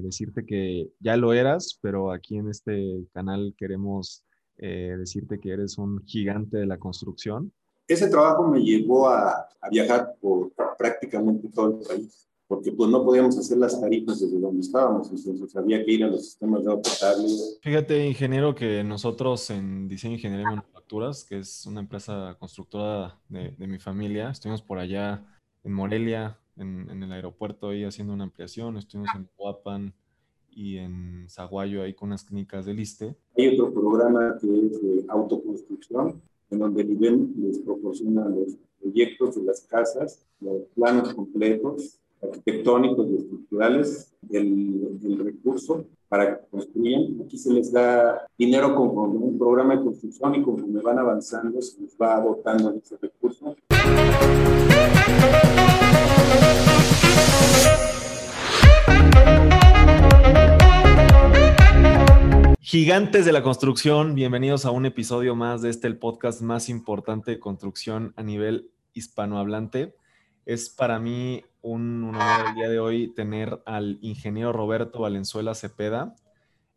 decirte que ya lo eras, pero aquí en este canal queremos eh, decirte que eres un gigante de la construcción. Ese trabajo me llevó a, a viajar por prácticamente todo el país porque pues no podíamos hacer las tarifas desde donde estábamos, entonces había que ir a los sistemas de agua potable. Fíjate, ingeniero, que nosotros en Diseño Ingeniería y Manufacturas, que es una empresa constructora de, de mi familia, estuvimos por allá en Morelia, en, en, el aeropuerto, ahí haciendo una ampliación, estuvimos en Huapan y en Zaguayo, ahí con unas clínicas del ISTE. Hay otro programa que es de autoconstrucción, en donde el IBEM les proporciona los proyectos de las casas, los planos completos, arquitectónicos y estructurales del, del, recurso para que construyan. Aquí se les da dinero con un programa de construcción y conforme van avanzando se les va dotando ese recurso. Gigantes de la construcción, bienvenidos a un episodio más de este, el podcast más importante de construcción a nivel hispanohablante. Es para mí un, honor el día de hoy tener al ingeniero Roberto Valenzuela Cepeda.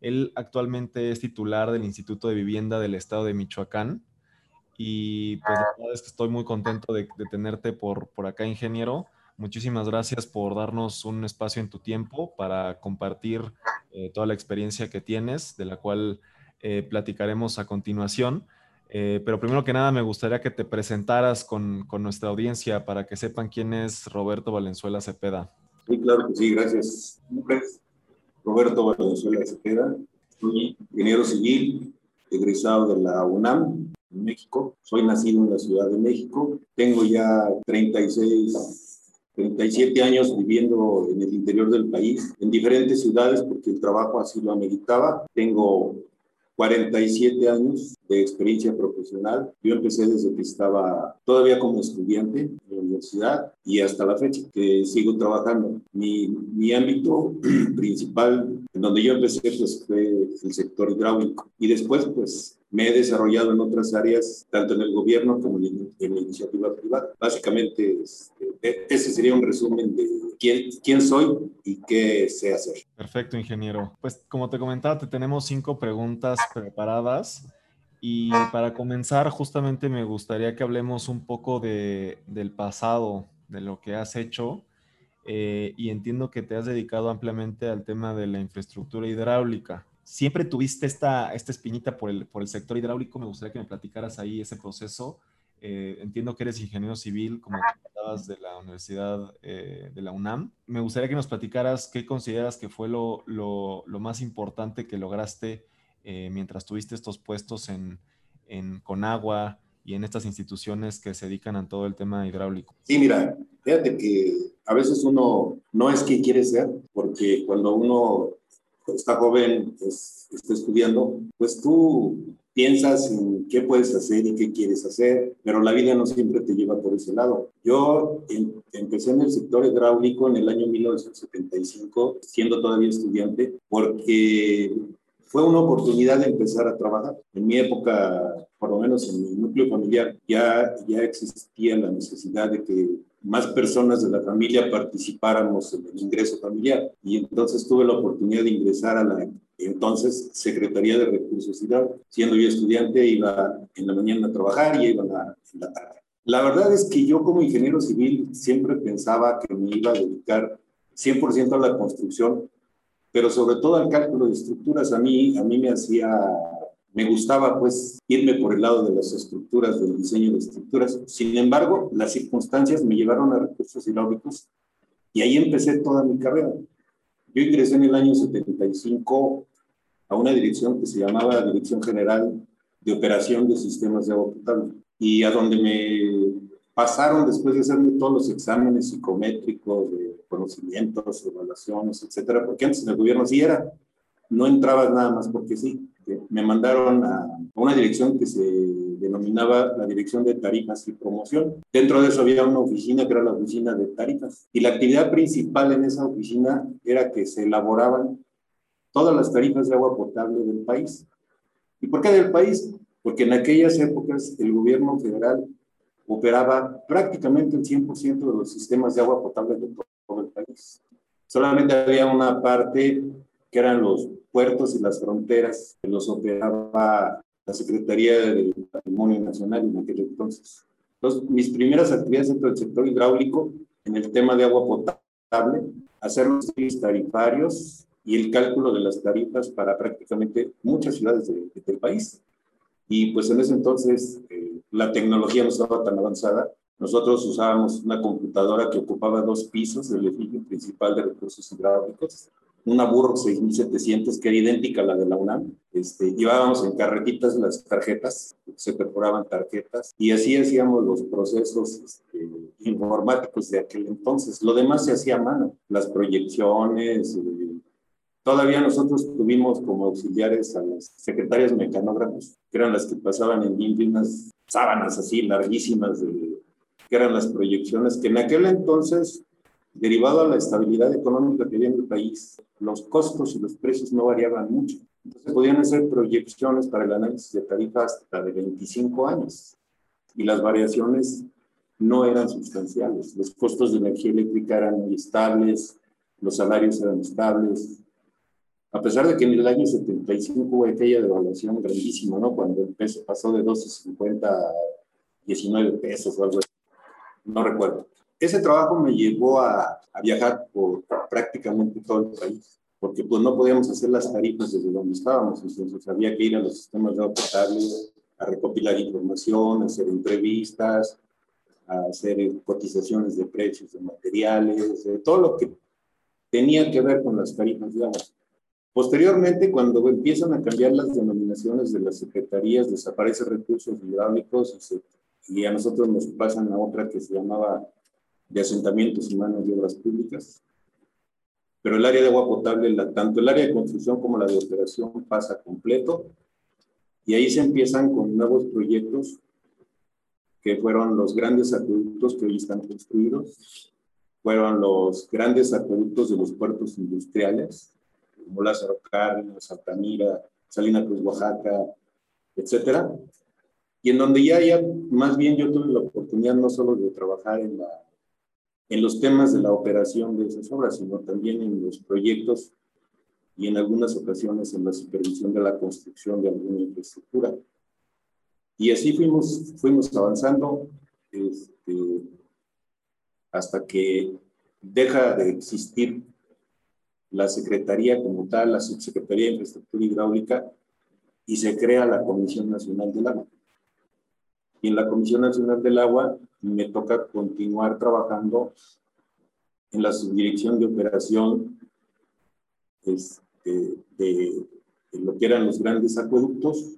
Él actualmente es titular del Instituto de Vivienda del Estado de Michoacán. Y pues la verdad es que estoy muy contento de, de tenerte por, por acá, ingeniero. Muchísimas gracias por darnos un espacio en tu tiempo para compartir eh, toda la experiencia que tienes, de la cual eh, platicaremos a continuación. Eh, pero primero que nada, me gustaría que te presentaras con, con, nuestra audiencia para que sepan quién es Roberto Valenzuela Cepeda. Sí, claro que sí, gracias. Roberto Valenzuela Cepeda, soy ingeniero civil, egresado de la UNAM, en México. Soy nacido en la Ciudad de México. Tengo ya 36, 37 años viviendo en el interior del país, en diferentes ciudades, porque el trabajo así lo ameritaba. Tengo 47 años de experiencia profesional. Yo empecé desde que estaba todavía como estudiante en la universidad y hasta la fecha que sigo trabajando. Mi, mi ámbito principal en donde yo empecé pues, fue el sector hidráulico y después pues me he desarrollado en otras áreas, tanto en el gobierno como en, en la iniciativa privada. Básicamente, este, ese sería un resumen de quién, quién soy y qué sé hacer. Perfecto, ingeniero. Pues como te comentaba, te tenemos cinco preguntas preparadas. Y para comenzar, justamente me gustaría que hablemos un poco de, del pasado, de lo que has hecho. Eh, y entiendo que te has dedicado ampliamente al tema de la infraestructura hidráulica siempre tuviste esta, esta espinita por el, por el sector hidráulico. Me gustaría que me platicaras ahí ese proceso. Eh, entiendo que eres ingeniero civil, como comentabas, de la Universidad eh, de la UNAM. Me gustaría que nos platicaras qué consideras que fue lo, lo, lo más importante que lograste eh, mientras tuviste estos puestos en, en Conagua y en estas instituciones que se dedican a todo el tema hidráulico. Sí, mira, fíjate que a veces uno no es quien quiere ser, porque cuando uno está joven, pues, está estudiando, pues tú piensas en qué puedes hacer y qué quieres hacer, pero la vida no siempre te lleva por ese lado. Yo em, empecé en el sector hidráulico en el año 1975, siendo todavía estudiante, porque fue una oportunidad de empezar a trabajar. En mi época, por lo menos en mi núcleo familiar, ya, ya existía la necesidad de que más personas de la familia participáramos en el ingreso familiar. Y entonces tuve la oportunidad de ingresar a la entonces Secretaría de Recursos Hidráulicos. Siendo yo estudiante, iba en la mañana a trabajar y iba la, en la tarde. La verdad es que yo como ingeniero civil siempre pensaba que me iba a dedicar 100% a la construcción, pero sobre todo al cálculo de estructuras. A mí, a mí me hacía me gustaba pues irme por el lado de las estructuras, del diseño de estructuras. Sin embargo, las circunstancias me llevaron a recursos hidráulicos y ahí empecé toda mi carrera. Yo ingresé en el año 75 a una dirección que se llamaba Dirección General de Operación de Sistemas de Agua Potable y a donde me pasaron después de hacerme todos los exámenes psicométricos de conocimientos, evaluaciones, etcétera, porque antes en el gobierno sí era, no entrabas nada más porque sí me mandaron a una dirección que se denominaba la Dirección de Tarifas y Promoción. Dentro de eso había una oficina que era la oficina de tarifas. Y la actividad principal en esa oficina era que se elaboraban todas las tarifas de agua potable del país. ¿Y por qué del país? Porque en aquellas épocas el gobierno federal operaba prácticamente el 100% de los sistemas de agua potable de todo el país. Solamente había una parte que eran los puertos y las fronteras, que los operaba la Secretaría del Patrimonio Nacional en aquel entonces. Entonces, mis primeras actividades dentro del sector hidráulico, en el tema de agua potable, hacer los tarifarios y el cálculo de las tarifas para prácticamente muchas ciudades del país. Y pues en ese entonces eh, la tecnología no estaba tan avanzada. Nosotros usábamos una computadora que ocupaba dos pisos del edificio principal de recursos hidráulicos una Burro 6700 que era idéntica a la de la UNAM. Este, llevábamos en carretitas las tarjetas, se perforaban tarjetas y así hacíamos los procesos este, informáticos de aquel entonces. Lo demás se hacía a mano, las proyecciones. Eh, todavía nosotros tuvimos como auxiliares a las secretarias mecanógrafos, que eran las que pasaban en limpio unas sábanas así larguísimas de, que eran las proyecciones, que en aquel entonces derivado a la estabilidad económica que había en el país, los costos y los precios no variaban mucho. Entonces podían hacer proyecciones para el análisis de tarifas hasta de 25 años y las variaciones no eran sustanciales. Los costos de energía eléctrica eran muy estables, los salarios eran estables. A pesar de que en el año 75 hubo aquella devaluación grandísima, ¿no? Cuando el peso pasó de 12.50 a 19 pesos o algo así. No recuerdo. Ese trabajo me llevó a, viajar por prácticamente todo el país, porque pues no podíamos hacer las tarifas desde donde estábamos, entonces había que ir a los sistemas de potable, a recopilar información, a hacer entrevistas, a hacer cotizaciones de precios de materiales, de todo lo que tenía que ver con las tarifas agua. Posteriormente, cuando empiezan a cambiar las denominaciones de las secretarías, desaparecen recursos hidráulicos y, y a nosotros nos pasan a otra que se llamaba de asentamientos humanos y obras públicas. Pero el área de agua potable, tanto el área de construcción como la de operación pasa completo. Y ahí se empiezan con nuevos proyectos que fueron los grandes acueductos que hoy están construidos, fueron los grandes acueductos de los puertos industriales, como Lázaro Cárdenas, Altamira, Salina Cruz, Oaxaca, etcétera, y en donde ya, ya más bien yo tuve la oportunidad no solo de trabajar en la en los temas de la operación de esas obras, sino también en los proyectos y en algunas ocasiones en la supervisión de la construcción de alguna infraestructura. Y así fuimos, fuimos avanzando este, hasta que deja de existir la Secretaría como tal, la Subsecretaría de Infraestructura Hidráulica, y se crea la Comisión Nacional del Agua. Y en la Comisión Nacional del Agua me toca continuar trabajando en la subdirección de operación este, de, lo que eran los grandes acueductos.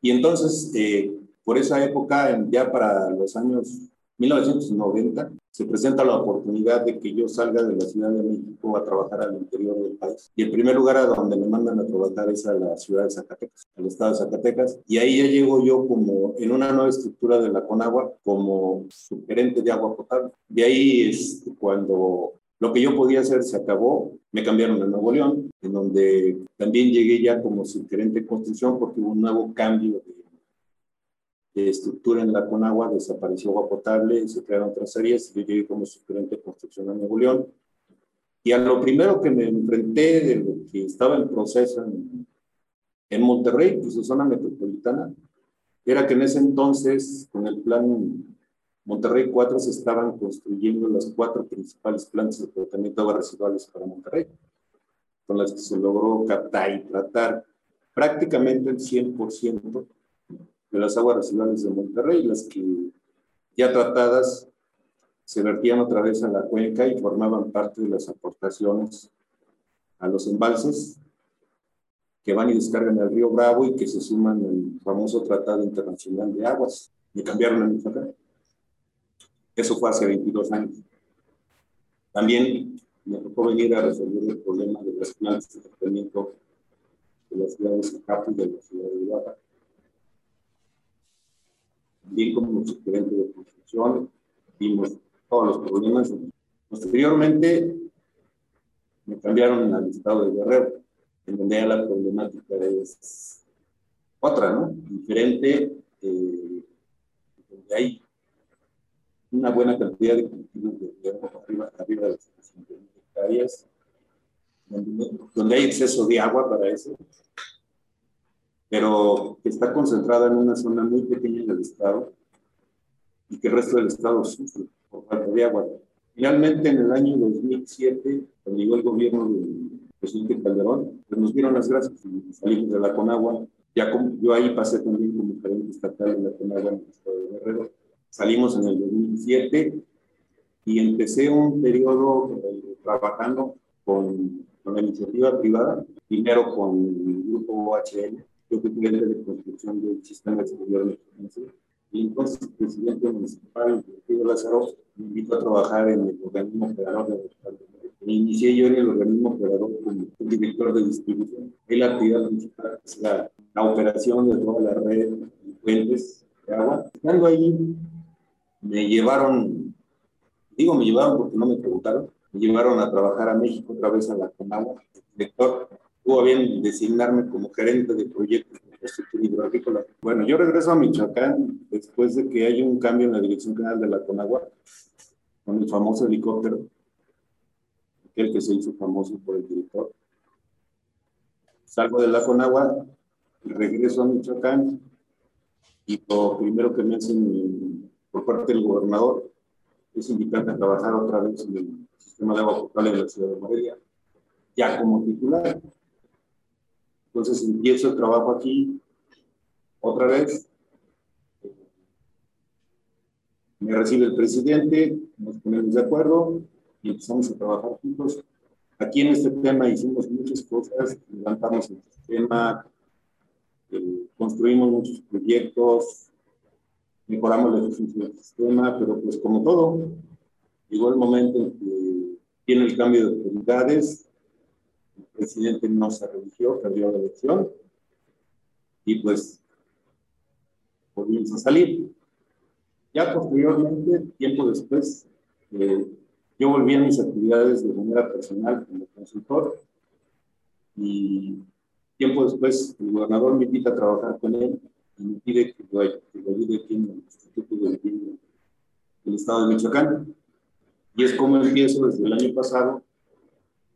Y entonces, eh, por esa época, ya para los años 1990, se presenta la oportunidad de que yo salga de la Ciudad de México a trabajar al interior del país. Y el primer lugar a donde me mandan a trabajar es a la ciudad de Zacatecas, al estado de Zacatecas. Y ahí ya llego yo como en una nueva estructura de la Conagua como subgerente de agua potable. De ahí es cuando lo que yo podía hacer se acabó, me cambiaron a Nuevo León, en donde también llegué ya como subgerente de construcción porque hubo un nuevo cambio de estructura en la Conagua, desapareció agua potable, se crearon otras áreas, yo llegué como suplente de construcción a Nuevo León. Y a lo primero que me enfrenté de lo que estaba en proceso en, en Monterrey, y su zona metropolitana, era que en ese entonces, con el plan Monterrey 4, se estaban construyendo las cuatro principales plantas de tratamiento de aguas residuales para Monterrey, con las que se logró captar y tratar prácticamente el 100% de las aguas residuales de Monterrey, las que ya tratadas se vertían otra vez a la cuenca y formaban parte de las aportaciones a los embalses que van y descargan el río Bravo y que se suman al famoso Tratado Internacional de Aguas. Y cambiaron el Michoacán. Eso fue hace 22 años. También me tocó venir a resolver el problema de las plantas de tratamiento de las ciudades de Capo y de la ciudad de Oaxaca bien como gerente de construcción, vimos todos los problemas. Posteriormente, me cambiaron al estado de Guerrero, en donde la problemática es otra, ¿no? Diferente, eh, donde hay una buena cantidad de cultivos de hierro arriba, arriba de 750 hectáreas donde hay exceso de agua para eso, pero que está concentrada en una zona muy pequeña del estado y que el resto del estado sufre por falta de agua. Finalmente, en el año 2007, cuando llegó el gobierno del presidente Calderón, pues nos dieron las gracias y salimos de la Conagua. Ya como, yo ahí pasé también como gerente estatal de la Conagua en el estado de Guerrero. Salimos en el 2007 y empecé un periodo eh, trabajando con, con, la iniciativa privada, primero con el grupo OHL, yo fui cliente de construcción del sistema de emergencia, y entonces el presidente municipal, Pedro Lázaro, me invitó a trabajar en el organismo operador de inicié yo en el organismo operador como director de distribución. Es la actividad principal, es la, la operación de toda la red de puentes de agua. Estando ahí, me llevaron, digo me llevaron porque no me preguntaron, me llevaron a trabajar a México otra vez a la Conagua. Director tuvo bien designarme como gerente de proyectos de infraestructura hidroagrícola. Bueno, yo regreso a Michoacán después de que haya un cambio en la dirección general de la Conagua con el famoso helicóptero, aquel que se hizo famoso por el director. Salgo de la Conagua, regreso a Michoacán y lo primero que me hacen por parte del gobernador es invitarme a trabajar otra vez en el sistema de agua potable de la ciudad de Morelia, ya como titular. Entonces empiezo el trabajo aquí otra vez. Me recibe el presidente, nos ponemos de acuerdo y empezamos a trabajar juntos. Aquí en este tema hicimos muchas cosas, levantamos el sistema, eh, construimos muchos proyectos, mejoramos la eficiencia del sistema, pero pues como todo, llegó el momento en que tiene el cambio de autoridades, el presidente no se religió, perdió la elección y pues volvimos a salir. Ya posteriormente, tiempo después, eh, yo volví a mis actividades de manera personal como consultor y tiempo después el gobernador me invita a trabajar con él y me pide que lo, que lo ayude aquí en el Instituto de del Estado de Michoacán. Y es como empiezo desde el año pasado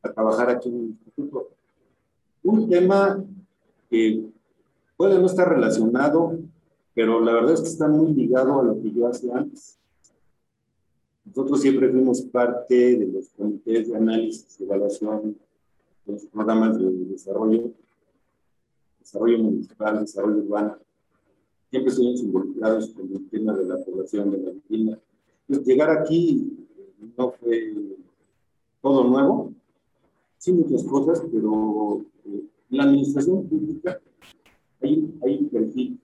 a trabajar aquí en el instituto. Un tema que puede no estar relacionado, pero la verdad es que está muy ligado a lo que yo hacía antes. Nosotros siempre fuimos parte de los comités de análisis y evaluación de los programas de desarrollo, desarrollo municipal, desarrollo urbano. Siempre estuvimos involucrados con el tema de la población de la vivienda. Entonces, llegar aquí no fue todo nuevo, sí muchas cosas, pero eh, en la administración pública hay, hay un perfil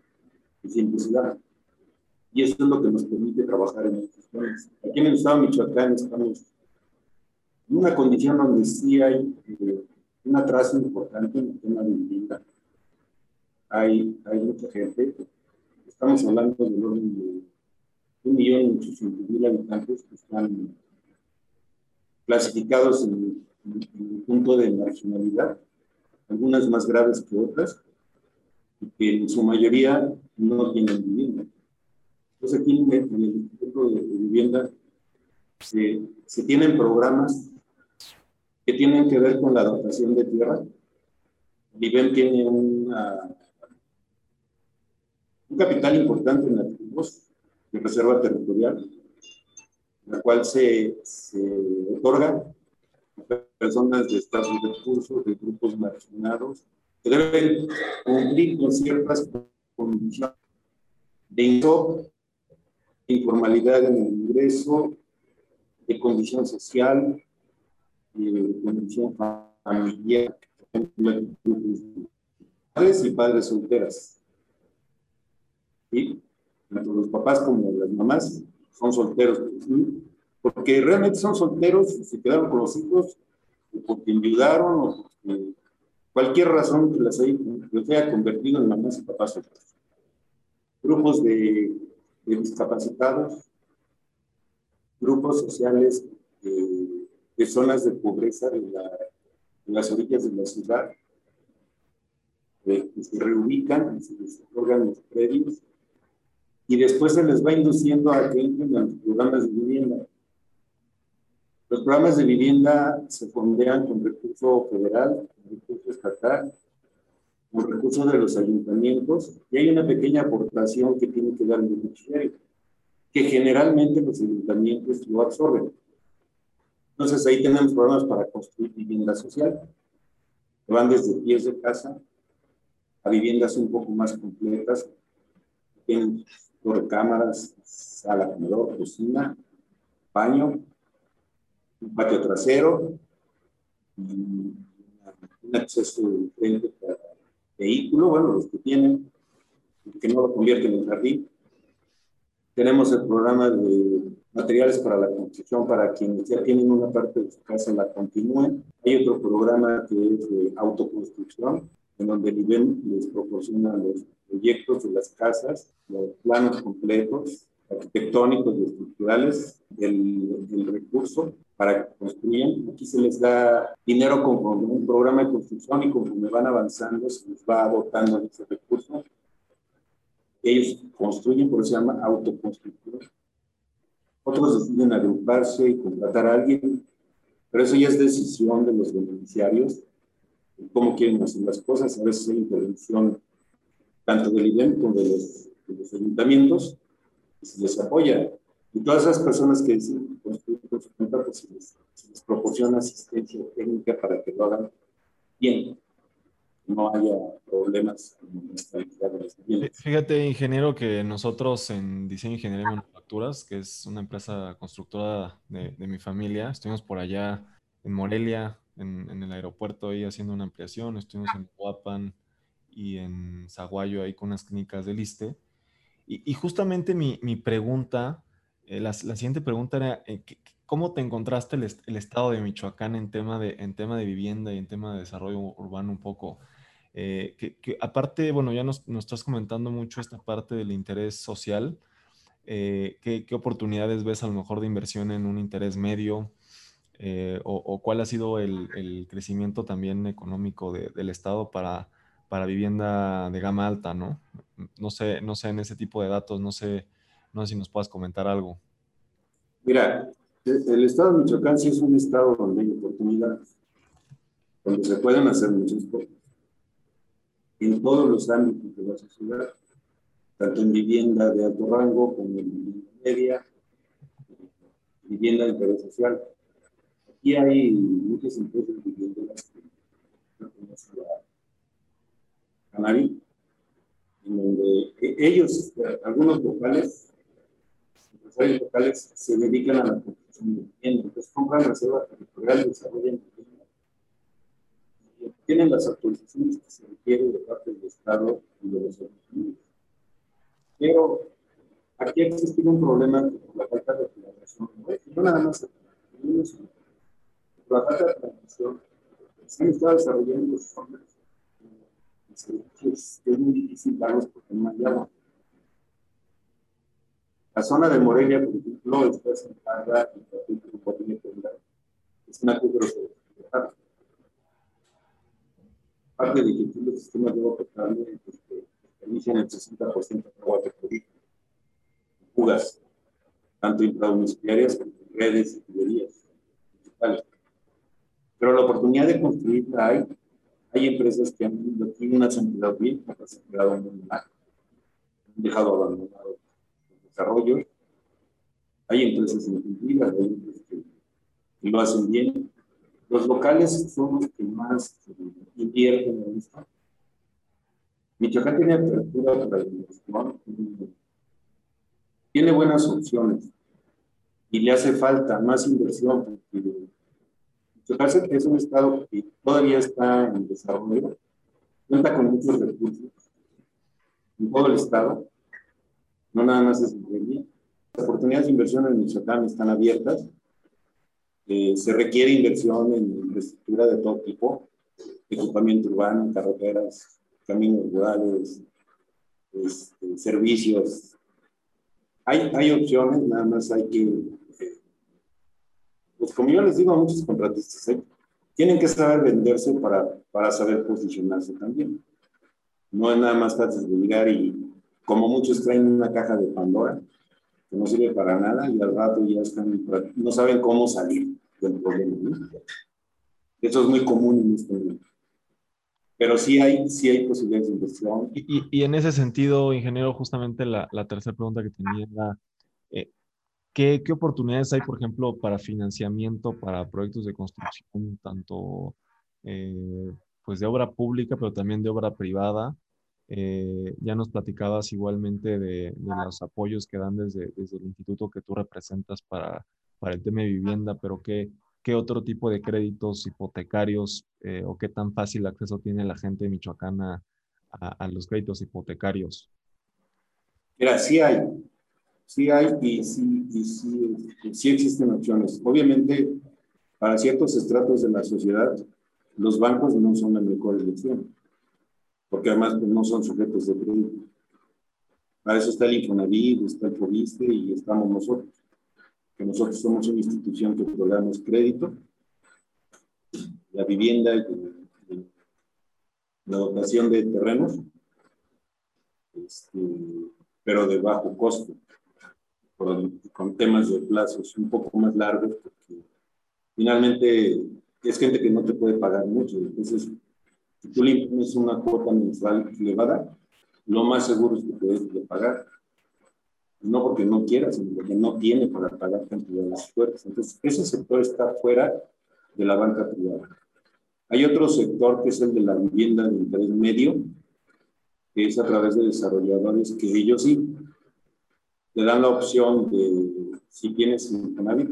de simplicidad. Y eso es lo que nos permite trabajar en estos temas. Aquí en el estado de Michoacán estamos en una condición donde sí hay eh, un atraso importante en el tema de vivienda. Hay, hay mucha gente, estamos hablando de un millón y ochocientos mil habitantes que están clasificados en un punto de marginalidad, algunas más graves que otras, y que en su mayoría no tienen vivienda. Entonces aquí en el Instituto de, Vivienda se, se, tienen programas que tienen que ver con la dotación de tierra. Viven tiene una, un capital importante en activos de reserva territorial, la cual se, se otorga personas de estados de recursos, de grupos marginados, que deben cumplir con ciertas condiciones de informalidad en el ingreso, de condición social, de condición familiar, padres y padres solteras. Tanto los papás como las mamás son solteros porque realmente son solteros, se quedaron con los hijos, o porque enviudaron, o porque cualquier razón que las haya, convertido en mamás y papás solteros. Grupos de, discapacitados, grupos sociales de, zonas de pobreza de, las orillas de la ciudad, que se reubican, se les otorgan los predios, y después se les va induciendo a que entren a los programas de vivienda Los programas de vivienda se fondean con recurso federal, con recurso estatal, con recursos de los ayuntamientos y hay una pequeña aportación que tiene que dar el beneficiario, que generalmente los ayuntamientos lo absorben. Entonces ahí tenemos programas para construir vivienda social, que van desde pies de casa a viviendas un poco más completas, tienen cámaras, sala, comedor, cocina, baño, un patio trasero, un acceso de frente para vehículo, bueno, los que tienen, que no lo convierten en jardín. Tenemos el programa de materiales para la construcción para quienes ya tienen una parte de su casa la continúen. Hay otro programa que es de autoconstrucción, en donde el IBEM les proporciona los proyectos de las casas, los planos completos, arquitectónicos y estructurales del, del recurso para que construyan. Aquí se les da dinero con un programa de construcción y conforme van avanzando se les va dotando de ese recurso. Ellos construyen, por eso se llama autoconstrucción. Otros deciden agruparse y contratar a alguien, pero eso ya es decisión de los beneficiarios, cómo quieren hacer las cosas. A veces hay intervención tanto del IDEM como de los, de los ayuntamientos, y se les apoya. Y todas esas personas que deciden cuenta, pues se les, se les proporciona asistencia técnica para que lo hagan bien no haya problemas en la Fíjate, ingeniero, que nosotros en Diseño Ingeniería y Manufacturas, que es una empresa constructora de, de mi familia, estuvimos por allá en Morelia, en, en, el aeropuerto, ahí haciendo una ampliación, estuvimos en Huapan y en Zaguayo, ahí con unas clínicas del ISTE. Y, y justamente mi, mi pregunta, eh, la, siguiente pregunta era, eh, ¿cómo te encontraste el, estado de Michoacán en tema de, en tema de vivienda y en tema de desarrollo urbano un poco? Eh, que, aparte, bueno, ya nos, estás comentando mucho esta parte del interés social. ¿qué, ¿qué, oportunidades ves a lo mejor de inversión en un interés medio? O, cuál ha sido el, crecimiento también económico de, del Estado para, para vivienda de gama alta, ¿no? No sé, no sé en ese tipo de datos, no sé, no sé si nos puedas comentar algo. Mira, el Estado de Michoacán sí es un Estado donde hay oportunidades, donde se pueden hacer muchas cosas en todos los ámbitos de la sociedad, tanto en vivienda de alto rango como en vivienda media, vivienda de interés social. Aquí hay muchas empresas viviendas que pertenecen a Canarí, en donde ellos, algunos locales, empresarios locales, se dedican a la construcción de vivienda, entonces compran reservas territoriales, desarrollan vivienda tienen las autorizaciones que se requieren de parte del Estado y de los Unidos. Pero aquí existe un problema por la falta de planeación. No nada más por la falta de planeación. Se han estado desarrollando zonas es, es muy difícil darlos porque no hay agua. La zona de Morelia, por ejemplo, está sentada en el es una curva de parte de que los sistemas de agua potable este, inician el 60% de agua de fugas, tanto intradomiciliarias como redes y tuberías. Pero la oportunidad de construir hay. Hay empresas que han invertido una cantidad bien, se han muy mal, han dejado abandonados Hay empresas incumplidas, hay empresas que, lo hacen bien, los locales son los que más invierten en esto. Michoacán tiene apertura para la inversión, tiene buenas opciones y le hace falta más inversión Michoacán es un estado que todavía está en desarrollo, cuenta con muchos recursos en todo el estado, no nada más es en Las oportunidades de inversión en Michoacán están abiertas eh, se requiere inversión en infraestructura de todo tipo, equipamiento urbano, carreteras, caminos rurales, este, servicios. Hay, hay opciones, nada más hay que, eh, pues como yo les digo a muchos contratistas, ¿eh? tienen que saber venderse para, para saber posicionarse también. No es nada más fácil de llegar y como muchos traen una caja de Pandora, que no sirve para nada y al rato ya están, no saben cómo salir. del problema. Eso es muy común en este momento. Pero sí hay, sí hay posibilidades de inversión. Y, y, en ese sentido, ingeniero, justamente la, la tercera pregunta que tenía era, eh, ¿qué, ¿qué, oportunidades hay, por ejemplo, para financiamiento para proyectos de construcción, tanto eh, pues de obra pública, pero también de obra privada? Eh, ya nos platicabas igualmente de, de, los apoyos que dan desde, desde el instituto que tú representas para, para el tema de vivienda, pero ¿qué, qué otro tipo de créditos hipotecarios eh, o qué tan fácil acceso tiene la gente de Michoacán a, a, los créditos hipotecarios? Mira, sí hay, sí hay y sí, y sí, sí existen opciones. Obviamente, para ciertos estratos de la sociedad, los bancos no son la mejor elección porque además pues, no son sujetos de crédito. Para eso está el Infonavit, está el FOBISTE y estamos nosotros, que nosotros somos una institución que otorgamos crédito, la vivienda y la dotación de terrenos, este, pero de bajo costo, con temas de plazos un poco más largos, porque finalmente es gente que no te puede pagar mucho, entonces si tú le una cuota mensual elevada, lo más seguro es que puedes pagar. No porque no quiera, sino porque no tiene para pagar cantidades fuertes. Entonces, ese sector está fuera de la banca privada. Hay otro sector que es el de la vivienda de interés medio, que es a través de desarrolladores que ellos sí te dan la opción de si tienes Infonavit,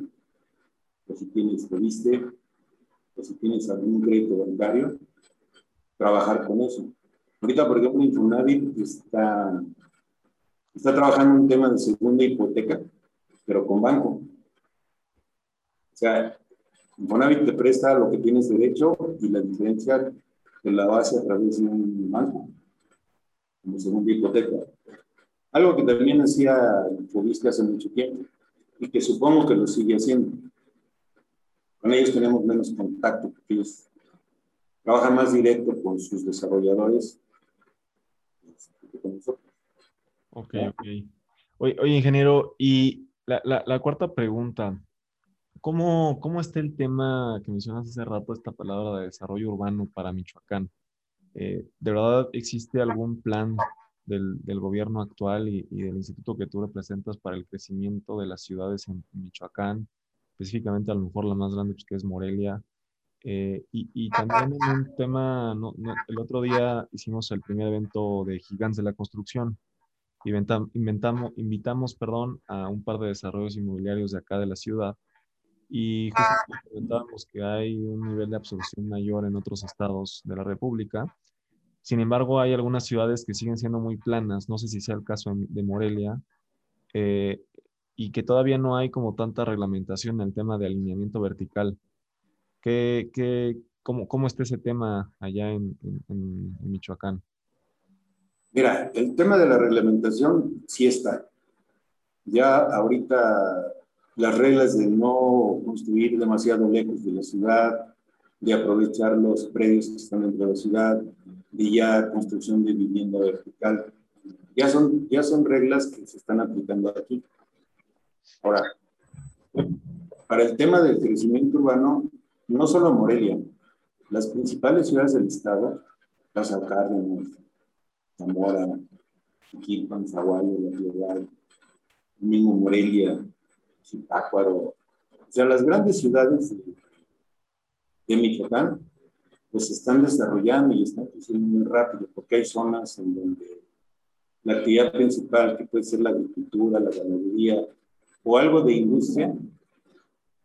o si tienes Reviste, o si tienes algún crédito bancario, trabajar con eso. Ahorita, por ejemplo, Infonavit está, está trabajando un tema de segunda hipoteca, pero con banco. O sea, Infonavit te presta lo que tienes derecho y la diferencia te la base a través de un banco, como segunda hipoteca. Algo que también hacía Fobisca hace mucho tiempo y que supongo que lo sigue haciendo. Con ellos tenemos menos contacto porque ellos trabaja más directo con sus desarrolladores que con nosotros. Ok, ok. Oye, ingeniero, y la, la, cuarta pregunta, ¿cómo, ¿cómo está el tema que mencionas hace rato, esta palabra de desarrollo urbano para Michoacán? Eh, ¿De verdad existe algún plan del, del gobierno actual y, y, del instituto que tú representas para el crecimiento de las ciudades en, Michoacán? Específicamente, a lo mejor la más grande que es Morelia, eh, y, también en un tema, no, el otro día hicimos el primer evento de Gigantes de la Construcción. inventamos, invitamos perdón, a un par de desarrollos inmobiliarios de acá de la ciudad y justamente comentábamos que hay un nivel de absorción mayor en otros estados de la República. Sin embargo, hay algunas ciudades que siguen siendo muy planas, no sé si sea el caso de Morelia, eh, y que todavía no hay como tanta reglamentación en el tema de alineamiento vertical. ¿Qué, qué, cómo, ¿Cómo está ese tema allá en, en, Michoacán? Mira, el tema de la reglamentación sí está. Ya ahorita las reglas de no construir demasiado lejos de la ciudad, de aprovechar los predios que están dentro de la ciudad, de ya construcción de vivienda vertical, ya son, ya son reglas que se están aplicando aquí. Ahora, para el tema del crecimiento urbano, no solo Morelia, las principales ciudades del estado, Casa Cárdenas, Zamora, Quilpan, Zaguayo, La Piedad, mismo Morelia, Zitácuaro, o sea, las grandes ciudades de, de Michoacán, pues están desarrollando y están creciendo muy rápido, porque hay zonas en donde la actividad principal, que puede ser la agricultura, la ganadería o algo de industria,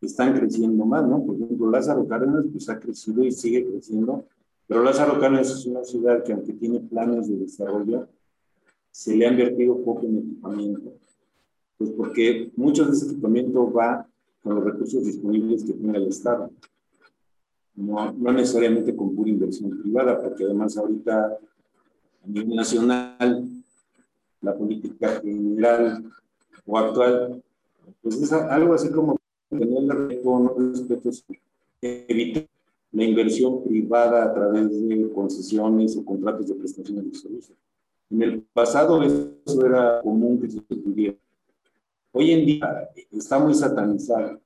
están creciendo más, ¿no? Por ejemplo, Lázaro Cárdenas pues ha crecido y sigue creciendo, pero Lázaro Cárdenas es una ciudad que aunque tiene planes de desarrollo, se le ha invertido poco en equipamiento. Pues porque mucho de ese equipamiento va con los recursos disponibles que tiene el Estado. No, no necesariamente con pura inversión privada, porque además ahorita a nivel nacional, la política general o actual, pues es algo así como tener respetos, evitar la inversión privada a través de concesiones o contratos de prestaciones de servicios. En el pasado eso era común que se pudiera. Hoy en día está muy satanizado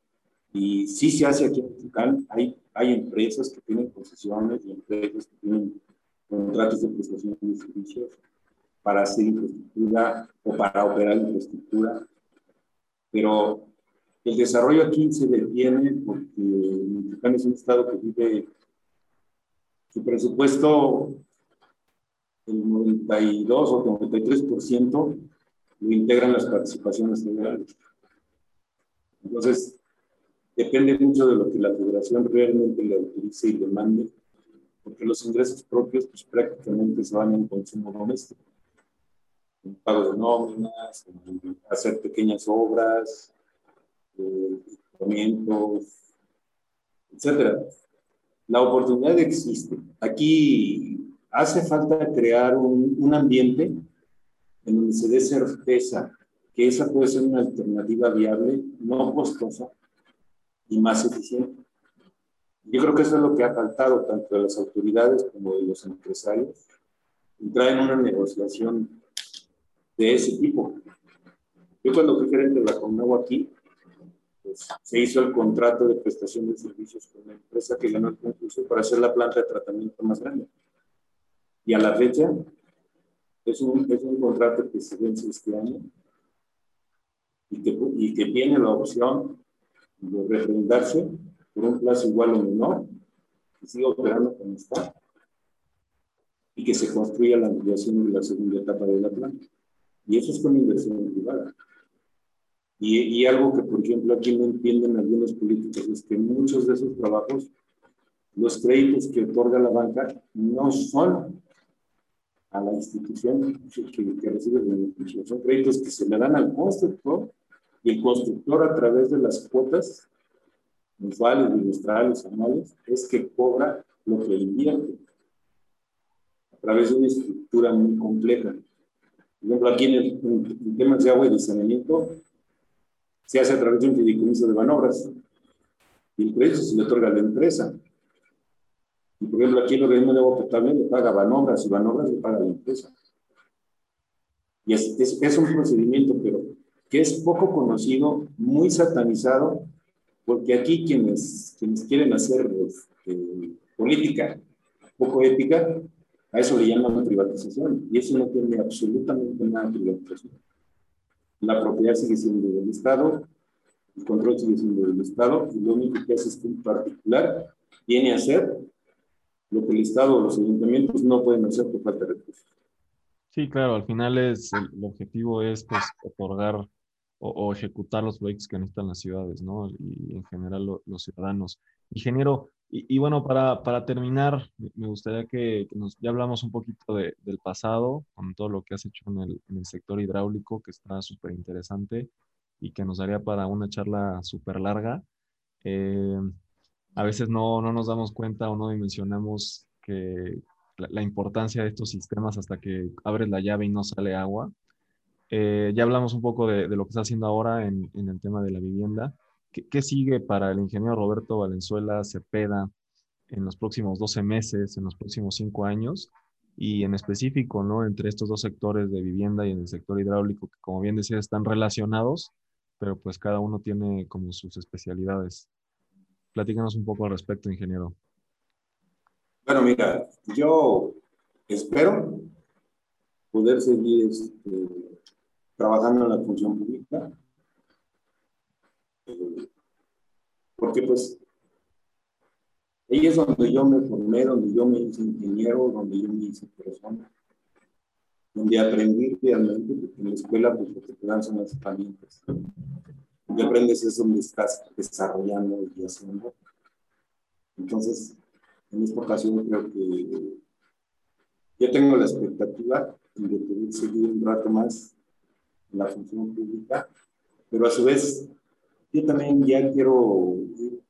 Y sí se hace aquí en Tucán, hay, hay empresas que tienen concesiones y empresas que tienen contratos de prestación de servicios para hacer infraestructura o para operar infraestructura, pero el desarrollo aquí se detiene porque Michoacán es un estado que vive su presupuesto, el 92 o 93% lo integran las participaciones federales. Entonces, depende mucho de lo que la federación realmente le autorice y demande, porque los ingresos propios pues, prácticamente se van en consumo doméstico. En pago de nóminas, hacer pequeñas obras, eh, equipamientos, etcétera. La oportunidad existe. Aquí hace falta crear un, un ambiente en donde se dé certeza que esa puede ser una alternativa viable, no costosa y más eficiente. Yo creo que eso es lo que ha faltado tanto de las autoridades como de los empresarios, entrar en una negociación de ese tipo. Yo cuando fui gerente de la Conagua aquí, pues, se hizo el contrato de prestación de servicios con la empresa que ganó el concurso para hacer la planta de tratamiento más grande. Y a la fecha, es un, es un contrato que se vence este año y que, y que tiene la opción de refrendarse por un plazo igual o menor, que siga operando como está y que se construya la ampliación de la segunda etapa de la planta. Y eso es con inversión privada. Y, y, algo que, por ejemplo, aquí no entienden algunos políticos es que muchos de esos trabajos, los créditos que otorga la banca no son a la institución que, que recibe el beneficio, son créditos que se le dan al constructor y el constructor a través de las cuotas mensuales, bimestrales, anuales, es que cobra lo que invierte a través de una estructura muy compleja. Por ejemplo, aquí en, el, en de agua y de saneamiento, se hace a través de un fideicomiso de manobras y el crédito se le otorga a la empresa. Y por ejemplo, aquí el organismo de agua potable le paga Banobras y Banobras le paga a la empresa. Y es, es, es, un procedimiento, pero que es poco conocido, muy satanizado, porque aquí quienes, quienes quieren hacer este, política poco ética, a eso le llaman privatización. Y eso no tiene absolutamente nada de privatización la propiedad sigue siendo del Estado, el control sigue siendo del Estado, y lo único que hace este particular viene a hacer lo que el Estado o los ayuntamientos no pueden hacer por falta de recursos. Sí, claro, al final es, el, objetivo es pues, otorgar o, ejecutar los proyectos que necesitan las ciudades, ¿no? Y en general lo, los ciudadanos. Ingeniero, y, y, bueno, para, para terminar, me gustaría que, nos, ya hablamos un poquito de, del pasado, con todo lo que has hecho en el, en el sector hidráulico, que está súper interesante y que nos daría para una charla súper larga. Eh, a veces no, no nos damos cuenta o no dimensionamos que la, la, importancia de estos sistemas hasta que abres la llave y no sale agua. Eh, ya hablamos un poco de, de, lo que está haciendo ahora en, en el tema de la vivienda ¿Qué, ¿Qué, sigue para el ingeniero Roberto Valenzuela Cepeda en los próximos 12 meses, en los próximos 5 años? Y en específico, ¿no? Entre estos dos sectores de vivienda y en el sector hidráulico, que como bien decía, están relacionados, pero pues cada uno tiene como sus especialidades. Platícanos un poco al respecto, ingeniero. Bueno, mira, yo espero poder seguir este, trabajando en la función pública porque pues ahí es donde yo me formé, donde yo me hice ingeniero, donde yo me hice persona, donde aprendí realmente, porque en la escuela pues lo que te dan son las herramientas. Donde aprendes es donde estás desarrollando y haciendo. Entonces, en esta ocasión creo que yo tengo la expectativa de poder seguir un rato más la función pública, pero a su vez yo también ya quiero ir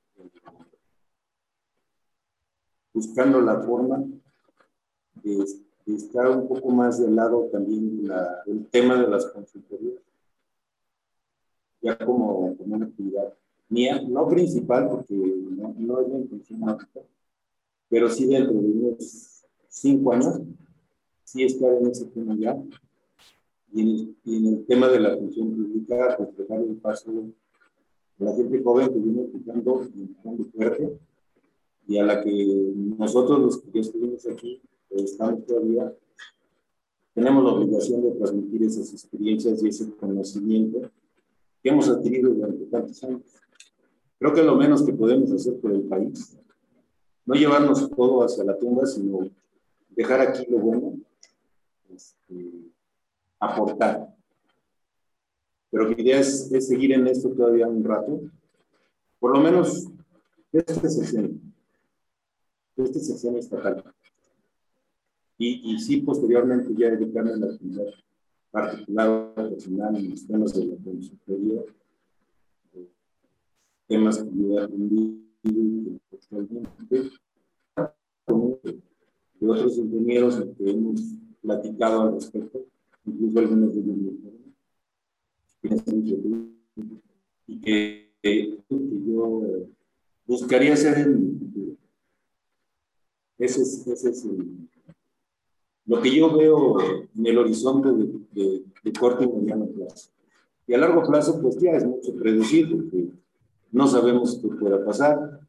buscando la forma de, de, estar un poco más del lado también la, tema de las consultorías, ya como, como, una actividad mía, no principal porque no, no es mi intención pero sí dentro de unos cinco años, sí estar en ese tema ya. Y en, el, y en el tema de la función pública, pues dejar el paso a la gente joven que viene empujando, empujando fuerte y a la que nosotros los que estuvimos aquí, estamos todavía, tenemos la obligación de transmitir esas experiencias y ese conocimiento que hemos adquirido durante tantos años. Creo que lo menos que podemos hacer por el país. No llevarnos todo hacia la tumba, sino dejar aquí lo bueno, este, aportar. Pero mi idea es, seguir en esto todavía un rato. Por lo menos este sexenio. Este sexenio estatal. Y, y sí, posteriormente ya dedicarme a la actividad particular personal en los temas de la consultoría, temas que yo he aprendido de otros ingenieros que hemos platicado al respecto, incluso algunos de ellos y que, yo buscaría hacer en ese es, ese es lo que yo veo en el horizonte de, corto y mediano plazo. Y a largo plazo, pues ya es mucho predecir, no sabemos qué pueda pasar.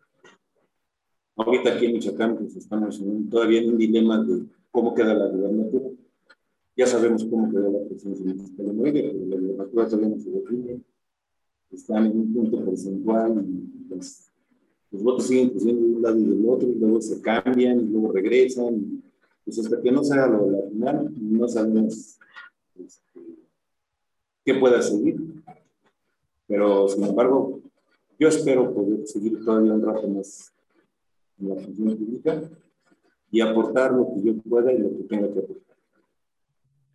Ahorita aquí en Michoacán pues estamos todavía en un dilema de cómo queda la gubernatura. Ya sabemos cómo queda la de Morelia, pero la gubernatura todavía no se define. Están en un punto porcentual y pues, los votos siguen creciendo de un lado y del otro, y luego se cambian, y luego regresan. Pues hasta que no sea lo de la final, no sabemos este, qué pueda seguir. Pero, sin embargo, yo espero poder seguir todavía un rato más en la función pública y aportar lo que yo pueda y lo que tenga que aportar.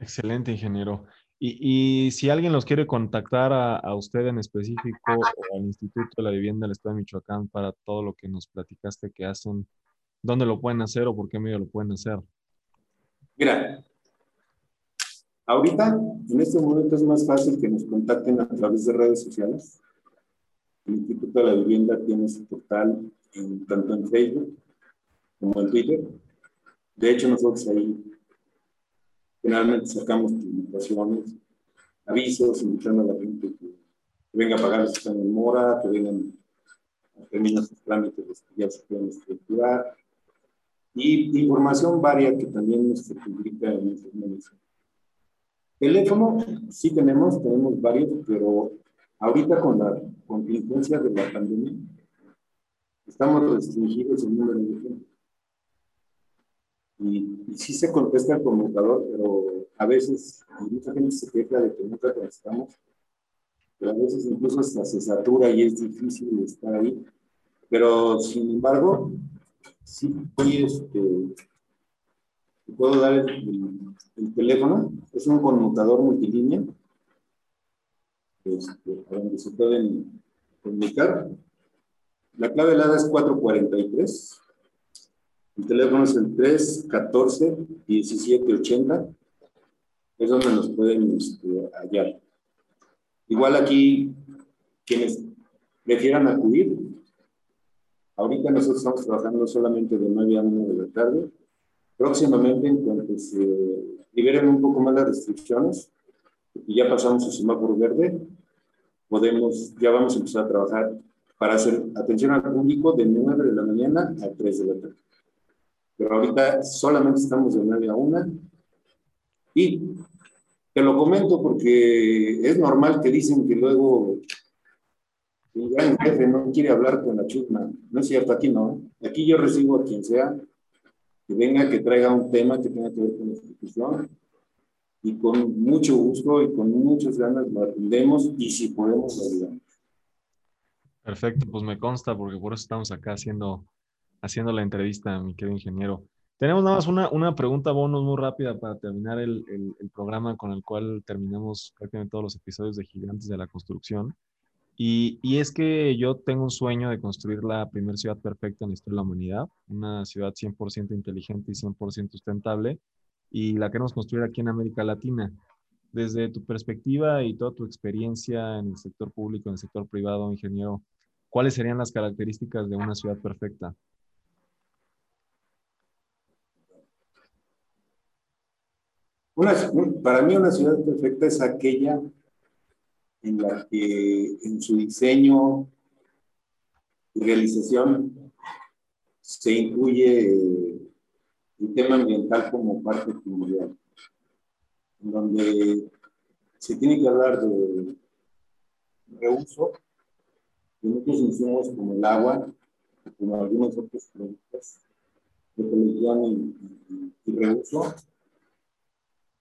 Excelente, ingeniero. Y, y si alguien los quiere contactar a, a, usted en específico o al Instituto de la Vivienda del Estado de Michoacán para todo lo que nos platicaste que hacen, ¿dónde lo pueden hacer o por qué medio lo pueden hacer? Mira, ahorita, en este momento es más fácil que nos contacten a través de redes sociales. El Instituto de la Vivienda tiene su portal tanto en Facebook como en Twitter. De hecho, nosotros ahí generalmente sacamos publicaciones, avisos, invitando a la gente que, venga a pagar su están en mora, que vengan a terminar sus trámites que ya se pueden estructurar, y información varia que también se publica en estos medios. Teléfono, sí tenemos, tenemos varios, pero ahorita con la contingencia de la pandemia, estamos restringidos el número de gente. Y, y, sí se contesta el conmutador, pero a veces mucha gente se queja de que nunca contestamos, pero a veces incluso hasta se satura y es difícil estar ahí. Pero sin embargo, sí este, puedo dar el, teléfono, es un conmutador multilínea, este, a donde se pueden comunicar. La clave helada es 443. El teléfono es el 314-1780. Es donde nos pueden este, hallar. Igual aquí, quienes prefieran acudir, Ahorita nosotros estamos trabajando solamente de 9 a 1 de la tarde. Próximamente, en cuanto se liberen un poco más las restricciones, y ya pasamos el semáforo verde, podemos, ya vamos a empezar a trabajar para hacer atención al público de 9 de la mañana a 3 de la tarde. Pero ahorita solamente estamos de 9 a 1. Y te lo comento porque es normal que dicen que luego el gran jefe no quiere hablar con la chusma. No es cierto, aquí no. Aquí yo recibo a quien sea que venga, que traiga un tema que tenga que ver con la institución y con mucho gusto y con muchas ganas lo atendemos y si podemos lo ayudamos. Perfecto, pues me consta porque por eso estamos acá haciendo, haciendo la entrevista, mi querido ingeniero. Tenemos nada más una, una pregunta bonus muy rápida para terminar el, el, el programa con el cual terminamos prácticamente todos los episodios de Gigantes de la Construcción. Y, y, es que yo tengo un sueño de construir la primera ciudad perfecta en la historia de la humanidad, una ciudad 100% inteligente y 100% sustentable, y la queremos construir aquí en América Latina. Desde tu perspectiva y toda tu experiencia en el sector público, en el sector privado, ingeniero, ¿cuáles serían las características de una ciudad perfecta? Una, para mí una ciudad perfecta es aquella en la que en su diseño y realización se incluye el tema ambiental como parte primordial, donde se tiene que hablar de reuso de muchos insumos como el agua, como algunos otros productos de producción y, y, reuso,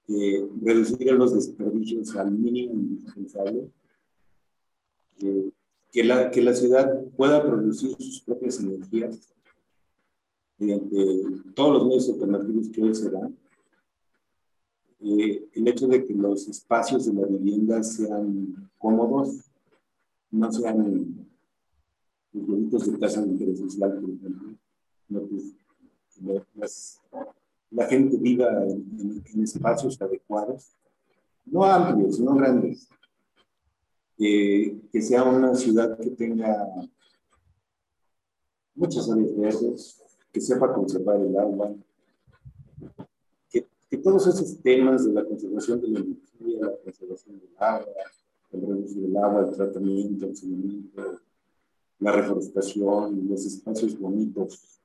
eh, reducir los desperdicios al mínimo indispensable, eh, que, la, que la ciudad pueda producir sus propias energías mediante todos los medios alternativos que hoy se dan. Eh, el hecho de que los espacios de la vivienda sean cómodos, no sean los bonitos de casa de interés social, por ejemplo, no, pues, la gente viva en, espacios adecuados, no amplios, no grandes, que sea una ciudad que tenga muchas áreas verdes, que sepa conservar el agua, que, que, todos esos temas de la conservación de la energía, la conservación del agua, el reducir del agua, el tratamiento, el saneamiento, la reforestación, los espacios bonitos,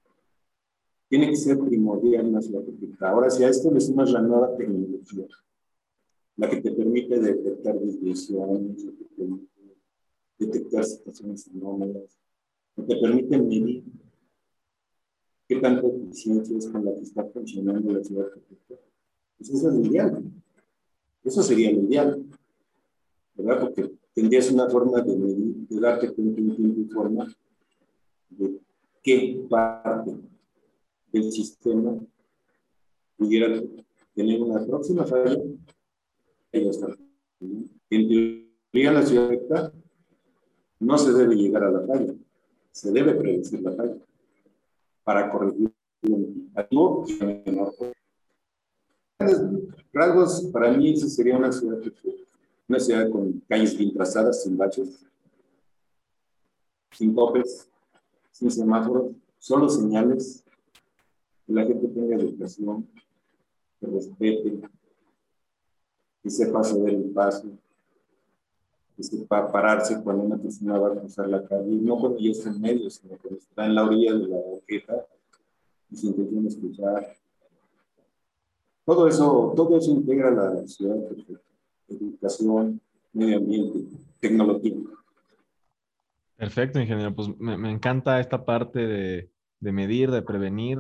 tiene que ser primordial en la perfecta. Ahora, si a esto le sumas la nueva tecnología, la que te permite detectar desviaciones, detectar situaciones anómalas, que te permite medir qué tanta eficiencia es con la que está funcionando la ciudad perfecta, pues eso es lo ideal. Eso sería lo ideal, ¿verdad? Porque tendrías una forma de medir, de darte cuenta en tiempo y forma de qué parte del sistema pudiera tener una próxima falla y ya está. En teoría, la ciudad recta no se debe llegar a la falla, se debe predecir la falla para corregir el activo el menor. Rasgos, para mí, esa sería una ciudad Una ciudad con calles bien trazadas, sin baches, sin topes, sin semáforos, solo señales, que la gente tenga educación, que respete, que sepa ceder el paso, que sepa pararse cuando una persona va a cruzar la calle, no cuando ya está en medio, sino cuando está en la orilla de la banqueta y se intenta escuchar. Todo eso, todo eso integra la ciudad perfecta. Educación, medio ambiente, tecnología. Perfecto, ingeniero. Pues me, me encanta esta parte de, de medir, de prevenir,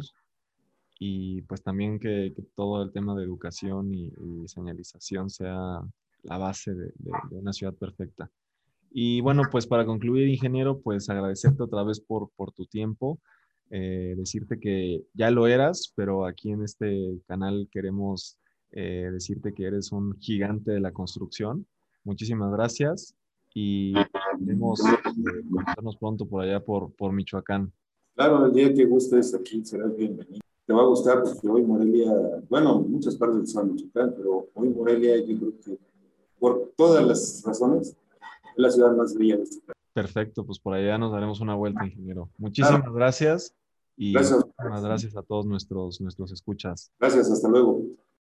y pues también que, todo el tema de educación y, señalización sea la base de, una ciudad perfecta. Y bueno, pues para concluir, ingeniero, pues agradecerte otra vez por, por tu tiempo, eh, decirte que ya lo eras, pero aquí en este canal queremos eh, decirte que eres un gigante de la construcción. Muchísimas gracias y queremos eh, pronto por allá por, por Michoacán. Claro, el día que gustes aquí serás bienvenido te va a gustar porque hoy Morelia, bueno, muchas partes del de Michoacán, pero hoy Morelia yo creo que por todas las razones es la ciudad más bella de este país. Perfecto, pues por allá nos daremos una vuelta, ingeniero. Muchísimas gracias y gracias. muchísimas gracias a todos nuestros, nuestros escuchas. Gracias, hasta luego.